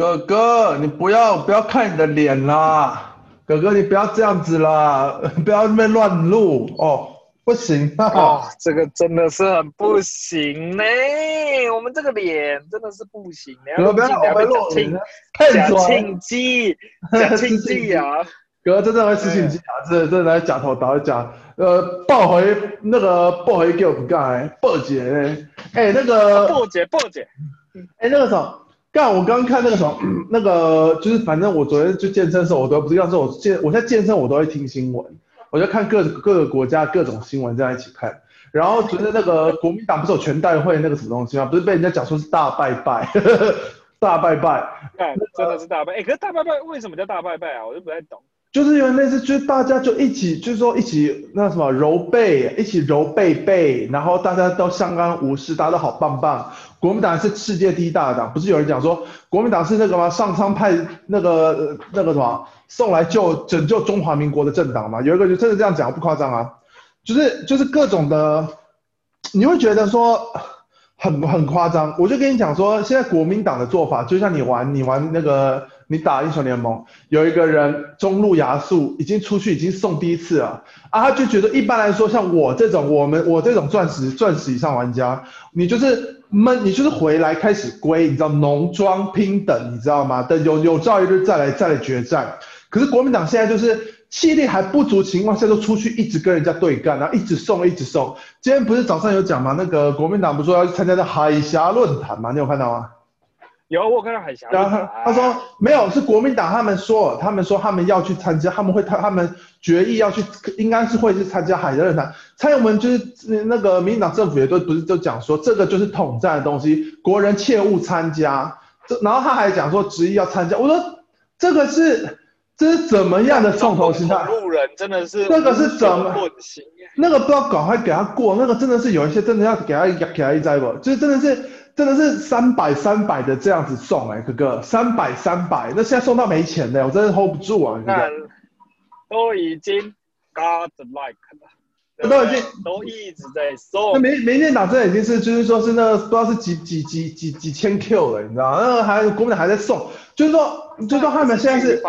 哥哥，你不要不要看你的脸啦，哥哥你不要这样子啦，不要那边乱录。哦，不行。啊，哦，这个真的是很不行呢，我们这个脸真的是不行，哥哥不要被录，假庆记，假庆记啊，哥哥真的会失庆记啊，这这来假头导假，呃，报回那个报回给我们干，报姐，哎那个报姐报姐，哎那个什么。干，我刚看那个什么，那个就是反正我昨天去健身的时候，我都不是，要是我健，我在健身我都会听新闻，我就看各各个国家各种新闻在一起看。然后昨天那个国民党不是有全代会那个什么东西吗？不是被人家讲说是大拜拜，呵 呵大拜拜，看真的是大拜，哎、可是大拜拜为什么叫大拜拜啊？我就不太懂。就是因为那次，就是大家就一起，就是说一起那什么揉背，一起揉背背，然后大家都相安无事，大家都好棒棒。国民党是世界第一大党，不是有人讲说国民党是那个吗？上苍派那个那个什么送来救拯救中华民国的政党吗？有一个就真的这样讲，不夸张啊，就是就是各种的，你会觉得说很很夸张。我就跟你讲说，现在国民党的做法，就像你玩你玩那个。你打英雄联盟，有一个人中路亚素已经出去，已经送第一次了啊！他就觉得一般来说，像我这种，我们我这种钻石钻石以上玩家，你就是闷，你就是回来开始归，你知道农庄拼等，你知道吗？等有有朝一日再来再来决战。可是国民党现在就是气力还不足情况下，就出去一直跟人家对干，然后一直送一直送。今天不是早上有讲吗？那个国民党不是说要参加的海峡论坛吗？你有看到吗？有，我看到海峡。然后他，他说没有，是国民党他们说，他们说他们要去参加，他们会他他们决议要去，应该是会去参加海峡论坛。蔡英文就是那个民进党政府也都不是都讲说，这个就是统战的东西，国人切勿参加。这然后他还讲说执意要参加，我说这个是这是怎么样的重头心态？路人真的是那个是怎么？那个不知道赶快给他过，那个真的是有一些真的要给他给他一栽吧，就是真的是。真的是三百三百的这样子送哎、欸，哥哥三百三百，那现在送到没钱了，我真的 hold 不住啊！哥哥都已经 got like 了，都已经都一直在送。那民民进党这已经是就是说是那个不知道是几几几几几千 Q 了，你知道吗？那个还国民党还在送，就是说就是说他们现在是。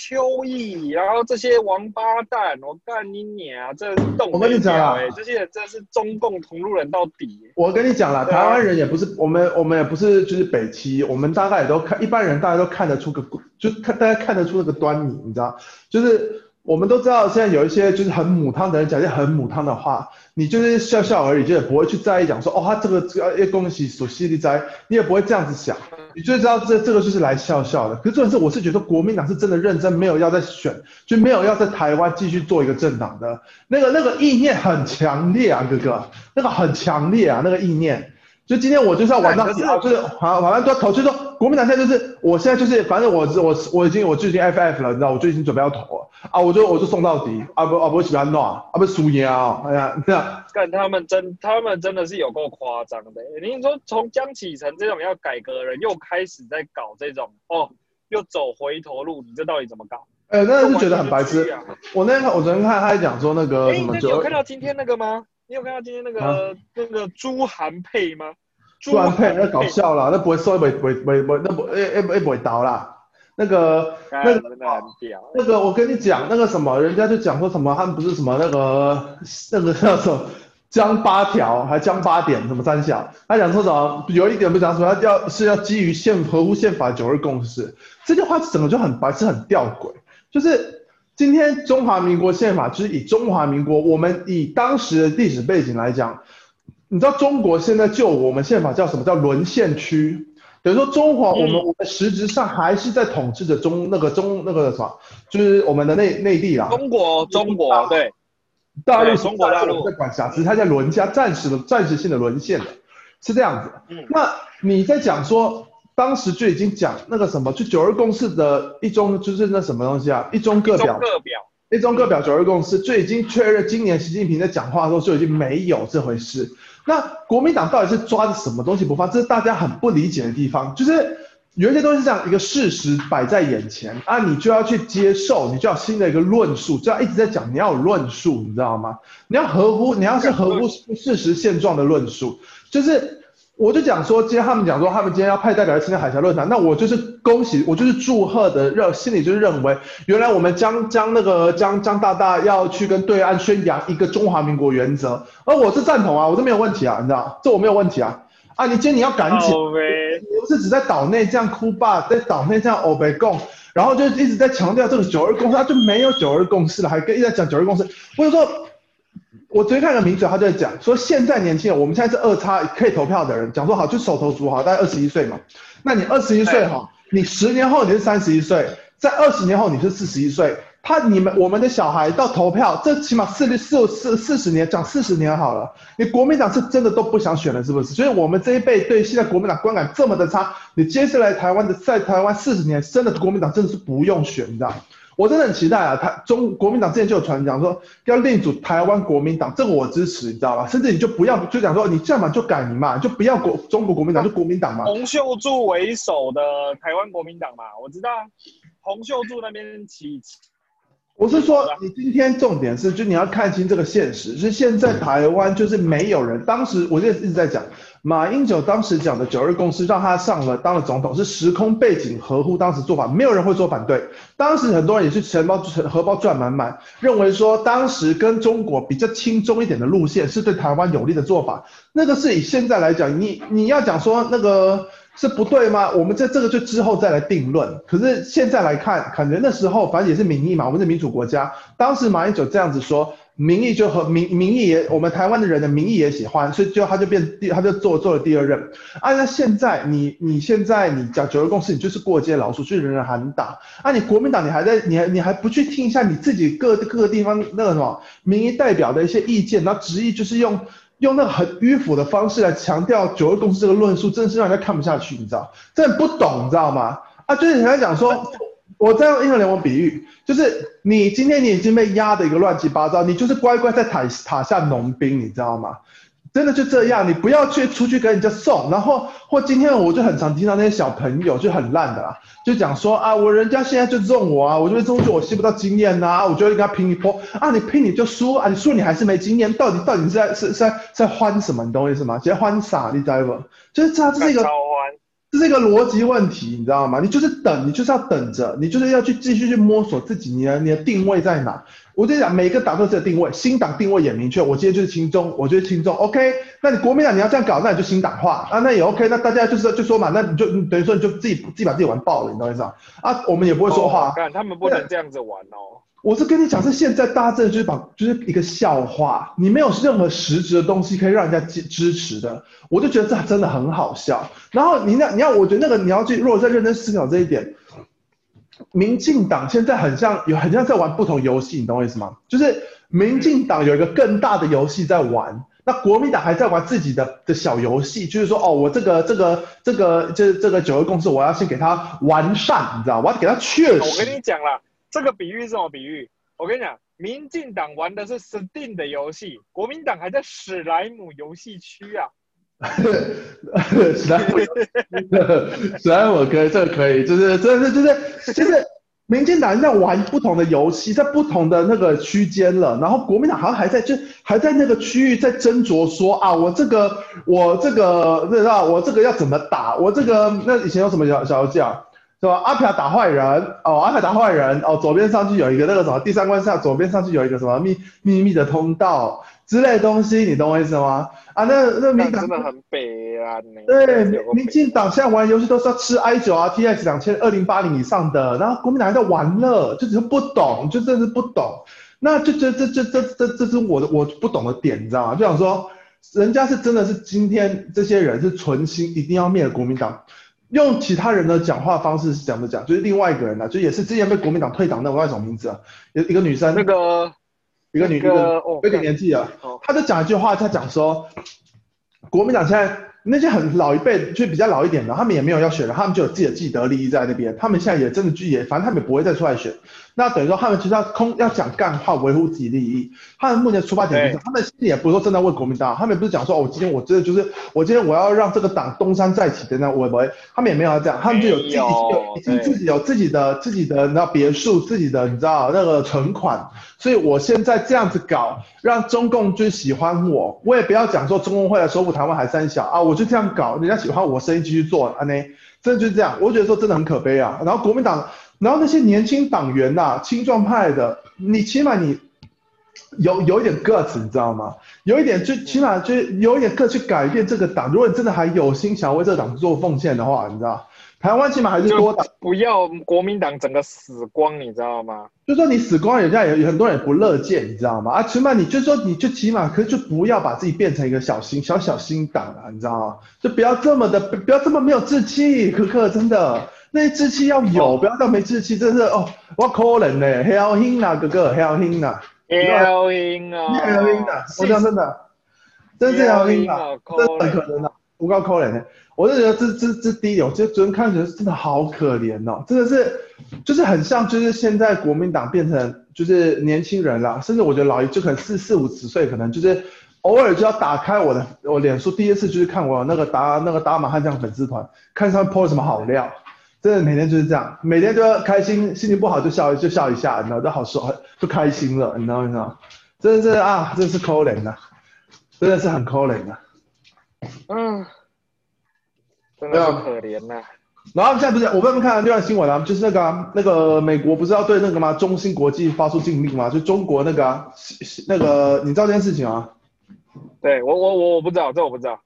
邱毅，然后这些王八蛋，我干你娘！这动、欸、我跟你讲啊，这些人真的是中共同路人到底。我跟你讲了，台湾人也不是我们，我们也不是就是北七，我们大概也都看，一般人大家都看得出个，就看大家看得出那个端倪，你知道，就是。我们都知道，现在有一些就是很母汤的人讲一些很母汤的话，你就是笑笑而已，就也不会去在意讲说哦，他这个这个恭喜所犀利哉，你也不会这样子想，你就知道这这个就是来笑笑的。可是重点是，我是觉得国民党是真的认真，没有要再选，就没有要在台湾继续做一个政党的那个那个意念很强烈啊，哥哥，那个很强烈啊，那个意念。就今天我就是要玩到底，就是好，反正都要投，就说国民党现在就是，我现在就是，反正我我我已经我就已经 FF 了，你知道，我就已经准备要投了啊，我就我就送到底啊不啊不喜欢弄啊不输赢啊，哎呀这样，干他们真他们真的是有够夸张的，你说从江启臣这种要改革的人又开始在搞这种哦，又走回头路，你这到底怎么搞？哎、欸，那是觉得很白痴。我那天我昨天看他还讲说那个什么，欸、你有看到今天那个吗？你有看到今天那个、啊、那个朱韩佩吗？朱韩配那搞笑啦，那不会说不会不会不会那不诶诶诶不会倒啦。那个那个那个我跟你讲那个什么，人家就讲说什么他们不是什么那个那个叫什么江八条还江八点什么三小，他讲说什么有一点不讲说他要是要基于宪合乎宪法九二共识，这句话整个就很白痴很吊诡，就是。今天中华民国宪法就是以中华民国，我们以当时的历史背景来讲，你知道中国现在就我们宪法叫什么叫沦陷区？等于说中华我们我们实质上还是在统治着中那个中那个什么，就是我们的内内地啦。中国中国对，大陆中国大陆在管辖，只是它在沦陷，暂时的暂时性的沦陷的，是这样子。那你在讲说。当时就已经讲那个什么，就九二共识的一中，就是那什么东西啊，一中各表，一中各表九二共识就已经确认，今年习近平在讲话的时候就已经没有这回事。那国民党到底是抓着什么东西不放？这是大家很不理解的地方。就是有一些东西是这样，一个事实摆在眼前啊，你就要去接受，你就要新的一个论述，就要一直在讲，你要有论述，你知道吗？你要合乎，你要是合乎事实现状的论述，就是。我就讲说，今天他们讲说，他们今天要派代表来参加海峡论坛，那我就是恭喜，我就是祝贺的认，心里就是认为，原来我们将将那个江江大大要去跟对岸宣扬一个中华民国原则，而我是赞同啊，我这没有问题啊，你知道，这我没有问题啊，啊，你今天你要赶紧，你不是只在岛内这样哭吧，在岛内这样欧北共，然后就一直在强调这个九二共识，他就没有九二共识了，还跟一直在讲九二共识，我就说。我昨天看个名嘴，他就在讲说，现在年轻人，我们现在是二叉可以投票的人，讲说好就手头族好，大概二十一岁嘛。那你二十一岁哈，你十年后你是三十一岁，在二十年后你是四十一岁。他你们我们的小孩到投票，这起码四六四四四十年，讲四十年好了。你国民党是真的都不想选了，是不是？所以我们这一辈对现在国民党观感这么的差，你接下来台湾的在台湾四十年，真的国民党真的是不用选，你知道？我真的很期待啊！台中国民党之前就有传讲说要另组台湾国民党，这个我支持，你知道吧？甚至你就不要就讲说你这样嘛就改名嘛，就不要国中国国民党，就国民党嘛。洪秀柱为首的台湾国民党嘛，我知道洪秀柱那边起。我是说，你今天重点是，就你要看清这个现实，是现在台湾就是没有人。当时我就一直在讲，马英九当时讲的九二共识，让他上了当了总统，是时空背景合乎当时做法，没有人会说反对。当时很多人也是钱包荷包赚满满，认为说当时跟中国比较轻中一点的路线是对台湾有利的做法。那个是以现在来讲，你你要讲说那个。是不对吗？我们在这个就之后再来定论。可是现在来看，感觉那时候反正也是民意嘛，我们是民主国家。当时马英九这样子说，民意就和民民意也，我们台湾的人的民意也喜欢，所以就他就变第，他就做做了第二任。啊，那现在你你现在你讲九二共识，你就是过街老鼠，去人人喊打。啊，你国民党你还在，你还你还不去听一下你自己各各个地方那个什么民意代表的一些意见，然后执意就是用。用那个很迂腐的方式来强调九二共识这个论述，真是让人家看不下去，你知道？真的不懂，你知道吗？啊，就是人家讲说，我再用英雄联盟比喻，就是你今天你已经被压的一个乱七八糟，你就是乖乖在塔塔下农兵，你知道吗？真的就这样，你不要去出去跟人家送，然后或今天我就很常听到那些小朋友就很烂的啦，就讲说啊，我人家现在就中我啊，我就会中去，我吸不到经验呐，啊，我就会跟他拼一波啊，你拼你就输啊，你输你还是没经验，到底到底是在是是在在欢什么？你懂我意思吗？直接欢傻？你知道不？就是这这是一个。这是一个逻辑问题，你知道吗？你就是等，你就是要等着，你就是要去继续去摸索自己，你的你的定位在哪？我就讲，每个党都有定位，新党定位也明确，我今天就是轻中，我就是轻中，OK？那你国民党你要这样搞，那你就新党化啊，那也 OK？那大家就是就说嘛，那你就等于说你就自己自己把自己玩爆了，你懂我意思吗？啊，我们也不会说话，看、他们不能这样子玩哦。我是跟你讲，是现在大家真的就是把就是一个笑话，你没有任何实质的东西可以让人家支支持的，我就觉得这真的很好笑。然后你那你要，我觉得那个你要去，如果再认真思考这一点，民进党现在很像有很像在玩不同游戏，你懂我意思吗？就是民进党有一个更大的游戏在玩，那国民党还在玩自己的的小游戏，就是说哦，我这个这个这个这这个九二共识，我要先给他完善，你知道，我要给他确实。我跟你讲了。这个比喻是什么比喻？我跟你讲，民进党玩的是 Steam 的游戏，国民党还在史莱姆游戏区啊。史莱姆，史莱姆可以，这个可以，就是，这是，就是，就是，民进党在玩不同的游戏，在不同的那个区间了，然后国民党好像还在，就还在那个区域在斟酌说啊，我这个，我这个，不知道，我这个要怎么打，我这个，那以前有什么小小游是吧？阿飘打坏人哦，阿飘打坏人哦，左边上去有一个那个什么，第三关上左边上去有一个什么秘秘密的通道之类的东西，你懂我意思吗？啊，那那民党真的很北啊！对，民进党现在玩游戏都是要吃 i 九啊，T X 两千二零八零以上的，然后国民党还在玩乐，就只是不懂，就真的是不懂。那就这这这这这这是我的我不懂的点，你知道吗？就想说，人家是真的是今天这些人是存心一定要灭了国民党。用其他人的讲话方式是怎么讲？就是另外一个人呢，就也是之前被国民党退党的，我叫什么名字啊？一一个女生，那个一个女的，有点年纪啊。她就讲一句话，她讲说，国民党现在那些很老一辈，就比较老一点的，他们也没有要选了，他们就有自己的既得利益在那边，他们现在也真的就也，反正他们也不会再出来选。那等于说他们其实要空要讲干话，维护自己利益。他们目前出发点就是，他们心里也不是说真的为国民党，他们也不是讲说，哦，我今天我真的就是，我今天我要让这个党东山再起的那，我不会，他们也没有要这样，他们就有自己有已经自己有自己的自己的你知道别墅，自己的你知道那个存款，所以我现在这样子搞，让中共就喜欢我，我也不要讲说中共会来收复台湾还三小啊，我就这样搞，人家喜欢我，生意继续做，啊呢。真的就是这样，我觉得说真的很可悲啊。然后国民党，然后那些年轻党员呐、啊，青壮派的，你起码你有有一点 guts，你知道吗？有一点就起码就有一点 guts 去改变这个党。如果你真的还有心想为这个党做奉献的话，你知道。台湾起码还是多党，不要国民党整个死光，你知道吗？就说你死光，人家也有很多人也不乐见，你知道吗？啊，起码你就说你就起码可是就不要把自己变成一个小心小小心党了，你知道吗？就不要这么的，不要这么没有志气，可可真的，那些志气要有，哦、不要到没志气，真是哦，我可怜呢，hell in 啊，哥哥，hell in 啊，hell in 啊，hell in 啊，我讲真的，真是 hell in 啊，真的可怜的，不够可怜的。我就觉得这这这第一点，我觉得昨天看觉得真的好可怜哦，真的是，就是很像就是现在国民党变成就是年轻人了，甚至我觉得老一就可能四四五十岁，可能就是偶尔就要打开我的我脸书，第一次就是看我那个打那个打马汉将粉丝团，看上面 po 什么好料，真的每天就是这样，每天都要开心，心情不好就笑就笑一下，你知道都好受，就开心了，你知道你知道，真的是啊，真的是可怜的，真的是很可怜的，嗯。真的可怜呐、啊。然后现在不是我们看另外新闻啊，就是那个、啊、那个美国不是要对那个吗？中芯国际发出禁令吗？就中国那个、啊、那个，你知道这件事情啊？对我我我我不知道，这我不知道。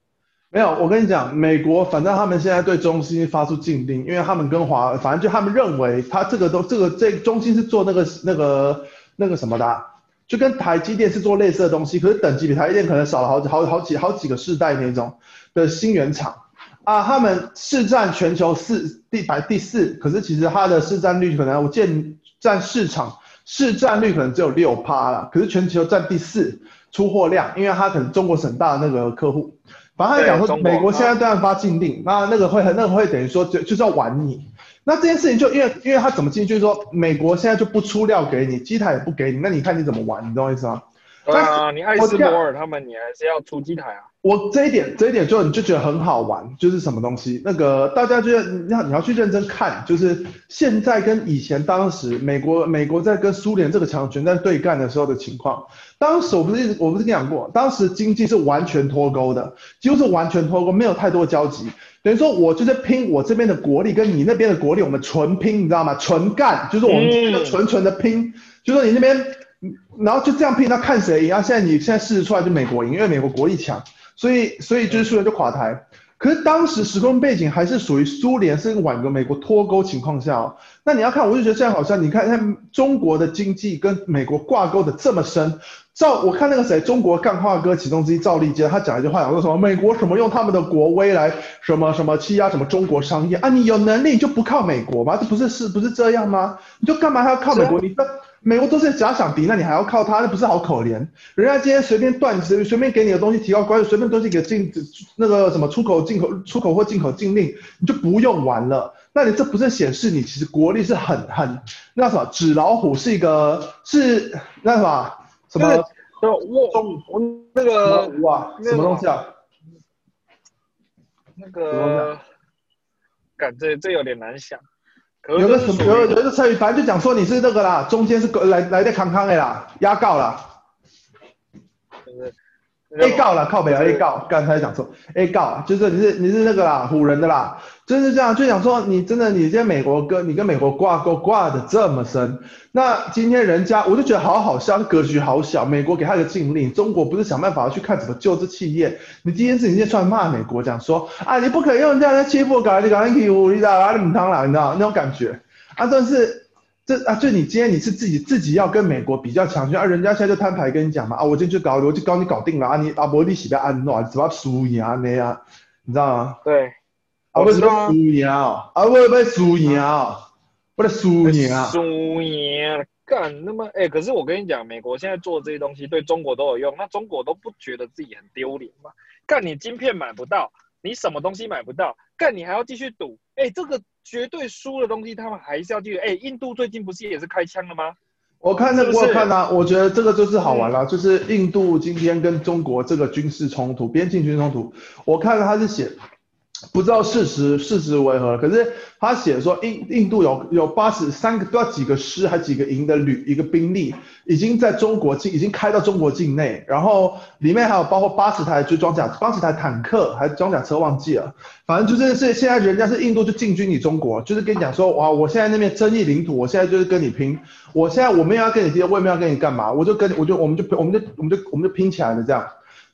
没有，我跟你讲，美国反正他们现在对中芯发出禁令，因为他们跟华，反正就他们认为他这个都这个这中芯是做那个那个那个什么的、啊，就跟台积电是做类似的东西，可是等级比台积电可能少了好几好好几好几个世代那种的芯圆厂。啊，他们市占全球四第排第四，可是其实它的市占率可能我见占市场市占率可能只有六趴了，可是全球占第四出货量，因为它可能中国省大的那个客户。反正他讲说，美国现在对他发禁令，那那个会很那个会等于说就就是要玩你。那这件事情就因为因为他怎么进，就是说美国现在就不出料给你，机台也不给你，那你看你怎么玩，你懂我意思吗？啊，你爱斯摩尔他们，你还是要出机台啊。我这一点，这一点就你就觉得很好玩，就是什么东西？那个大家觉得你要你要去认真看，就是现在跟以前当时美国美国在跟苏联这个强权在对干的时候的情况。当时我不是我不是跟你讲过，当时经济是完全脱钩的，几乎是完全脱钩，没有太多交集。等于说我就是拼我这边的国力跟你那边的国力，我们纯拼，你知道吗？纯干，就是我们这边纯纯的拼，嗯、就是说你那边，然后就这样拼，那看谁赢啊？现在你现在试试出来就美国赢，因为美国国力强。所以，所以就是苏联就垮台。可是当时时空背景还是属于苏联是晚跟美国脱钩情况下哦。那你要看，我就觉得这样好像你看，看中国的经济跟美国挂钩的这么深。赵，我看那个谁，中国干话哥其中之一赵立坚，他讲一句话，讲说什么美国什么用他们的国威来什么什么欺压什么中国商业啊？你有能力你就不靠美国吗？这不是是不是这样吗？你就干嘛还要靠美国？你说。美国都是假想敌，那你还要靠他，那不是好可怜？人家今天随便断随随便给你的东西提高关税，随便东西给禁那个什么出口进口出口或进口禁令，你就不用玩了。那你这不是显示你其实国力是很很那什么纸老虎是一个是那什么什么？我我那个哇什么东西啊？那个感觉这有点难想。有个什么有有一个成语，反正就讲说你是那个啦，中间是来来的康康的啦，压告啦。A 告了，靠北啊！A 告，刚才讲错，A 告就是你是你是那个啦，唬人的啦，就是这样，就想说你真的你在美国跟你跟美国挂钩挂的这么深，那今天人家我就觉得好好笑，格局好小，美国给他一个禁令，中国不是想办法去看怎么救这企业，你今天是你先出来骂美国，讲说啊你不可以用这样的欺负我搞你搞你欺负你知道啊你唔当啦，你知道那种感觉啊，但是。这啊，就你今天你是自己自己要跟美国比较强权啊，人家现在就摊牌跟你讲嘛啊，我今天就搞，我就搞你搞定了啊，你阿伯利喜被安诺，怎么输赢啊那样，你知道吗？对，啊为什么输赢啊？啊为什么输赢啊？为了输赢啊？输赢干那么哎，可是我跟你讲，美国现在做这些东西对中国都有用，那中国都不觉得自己很丢脸吗？干你晶片买不到，你什么东西买不到，干你还要继续赌，哎，这个绝对输的东西他们还是要继续。哎，印度最近不是也是开枪了吗？我看那个，我看啊，我觉得这个就是好玩了，就是印度今天跟中国这个军事冲突，边境军事冲突，我看了他是写。不知道事实事实为何，可是他写说印印度有有八十三个不知道几个师还几个营的旅一个兵力已经在中国境已经开到中国境内，然后里面还有包括八十台就装甲八十台坦克还装甲车忘记了，反正就是是现在人家是印度就进军你中国，就是跟你讲说哇我现在那边争议领土，我现在就是跟你拼，我现在我没有要跟你拼，我也没有要跟你干嘛，我就跟我就我们就我们就我们就我们就拼起来了这样。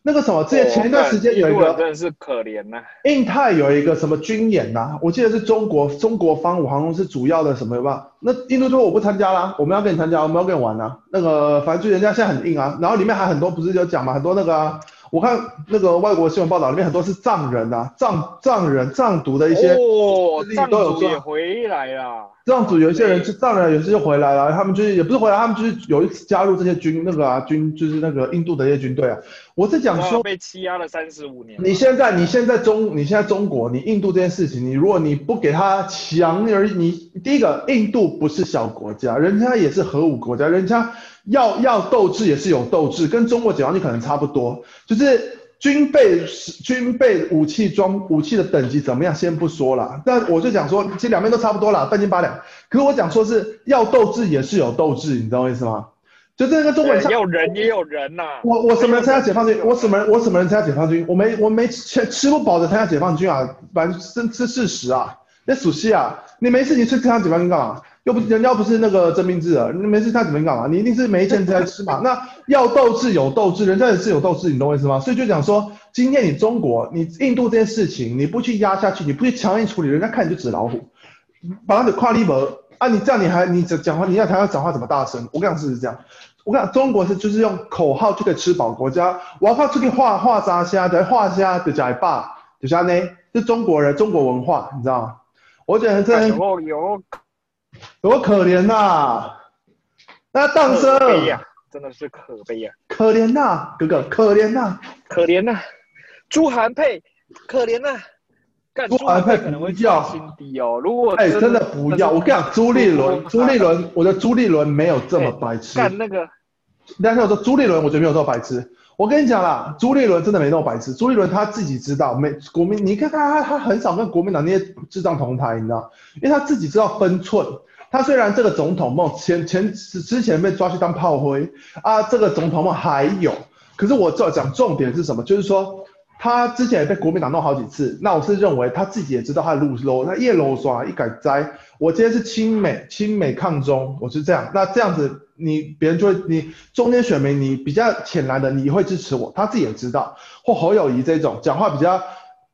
那个什么，之前前一段时间有一个，真的是可怜呐。印太有一个什么军演呐、啊，我记得是中国中国方五航空是主要的什么吧？那印度说我不参加啦，我们要跟你参加，我们要跟你玩啊。那个反正就人家现在很硬啊，然后里面还很多不是有讲嘛，很多那个啊。我看那个外国新闻报道里面很多是藏人啊，藏藏人藏族的一些哦，藏族也回来了。藏族有一些人是藏人，有些就回来了，他们就是也不是回来，他们就是有一次加入这些军那个啊军，就是那个印度的一些军队啊。我是讲说被欺压了三十五年。你现在你现在中你现在中国你印度这件事情，你如果你不给他强而你第一个印度不是小国家，人家也是核武国家，人家。要要斗志也是有斗志，跟中国解放军可能差不多，就是军备军备武器装武器的等级怎么样，先不说了。但我就讲说，其实两边都差不多了，半斤八两。可是我讲说是要斗志也是有斗志，你知道我意思吗？就这个中国也有人也有人呐、啊。我我什么人参加解放军？我什么人我什么人参加解放军？我没我没吃吃不饱的参加解放军啊，反正是是事实啊。那属西啊，你没事你去参加解放军干嘛？又不是人家不是那个征兵制的，你没事他怎么干嘛？你一定是没钱才吃嘛。那要斗志有斗志，人家也是有斗志，你懂我意思吗？所以就讲说，今天你中国，你印度这件事情，你不去压下去，你不去强硬处理，人家看你就纸老虎，把他的跨立门啊！你这样你还你讲讲话，你要他要讲话怎么大声？我跟你讲是这样，我跟你讲中国是就是用口号就可以吃饱国家，我要靠出去画画炸虾，在画虾就讲一霸，就像呢，是中国人中国文化，你知道吗？我觉得这。多可怜呐、啊！那当生呀，真的是可悲呀、啊！可怜呐、啊，哥哥，可怜呐、啊，可怜呐、啊！朱韩佩，可怜呐、啊！朱韩佩可能会叫心低哦。如果哎，真的不要！我跟你讲，朱立伦，朱立伦，我觉得朱立伦没有这么白痴。干那个，但是我说朱立伦，我觉得没有这么白痴。我跟你讲啦，朱立伦真的没那么白痴。朱立伦他自己知道，没国民，你看他他他很少跟国民党那些智障同台，你知道，因为他自己知道分寸。他虽然这个总统梦前前之前被抓去当炮灰啊，这个总统梦还有，可是我这讲重点是什么？就是说他之前也被国民党弄好几次，那我是认为他自己也知道他的路是 low，他叶罗刷一改栽，我今天是亲美亲美抗中，我是这样，那这样子你别人就会你中间选民你比较浅蓝的你会支持我，他自己也知道，或侯友宜这种讲话比较。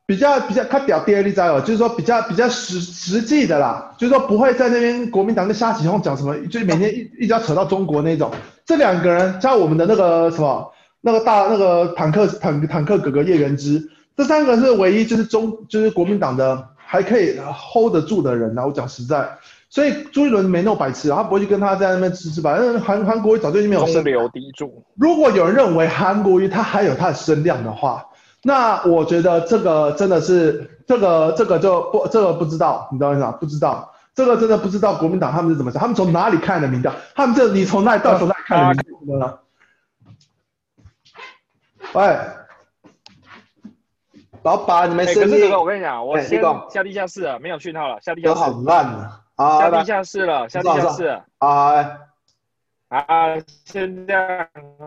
比较比较他屌爹力在哦，就是说比较比较实实际的啦，就是说不会在那边国民党跟瞎起哄讲什么，就是每天一一直要扯到中国那种。这两个人加我们的那个什么那个大那个坦克坦坦克哥哥叶元之，这三个是唯一就是中就是国民党的还可以 hold 得住的人呐。我讲实在，所以朱一伦没那么白痴，他不会去跟他在那边吃吃吧。韩韩国瑜早就已经没有声流砥柱。如果有人认为韩国瑜他还有他的声量的话。那我觉得这个真的是这个这个就不这个不知道，你知道为啥？不知道这个真的不知道国民党他们是怎么想，他们从哪里看的民调？他们这你从哪里到从哪里看的民调呢？喂，老板，你们声音？可是这个我跟你讲，我先下地下室了，没有讯号了，下地下室。好烂啊！下地下室了，下地下室。啊，啊，现在。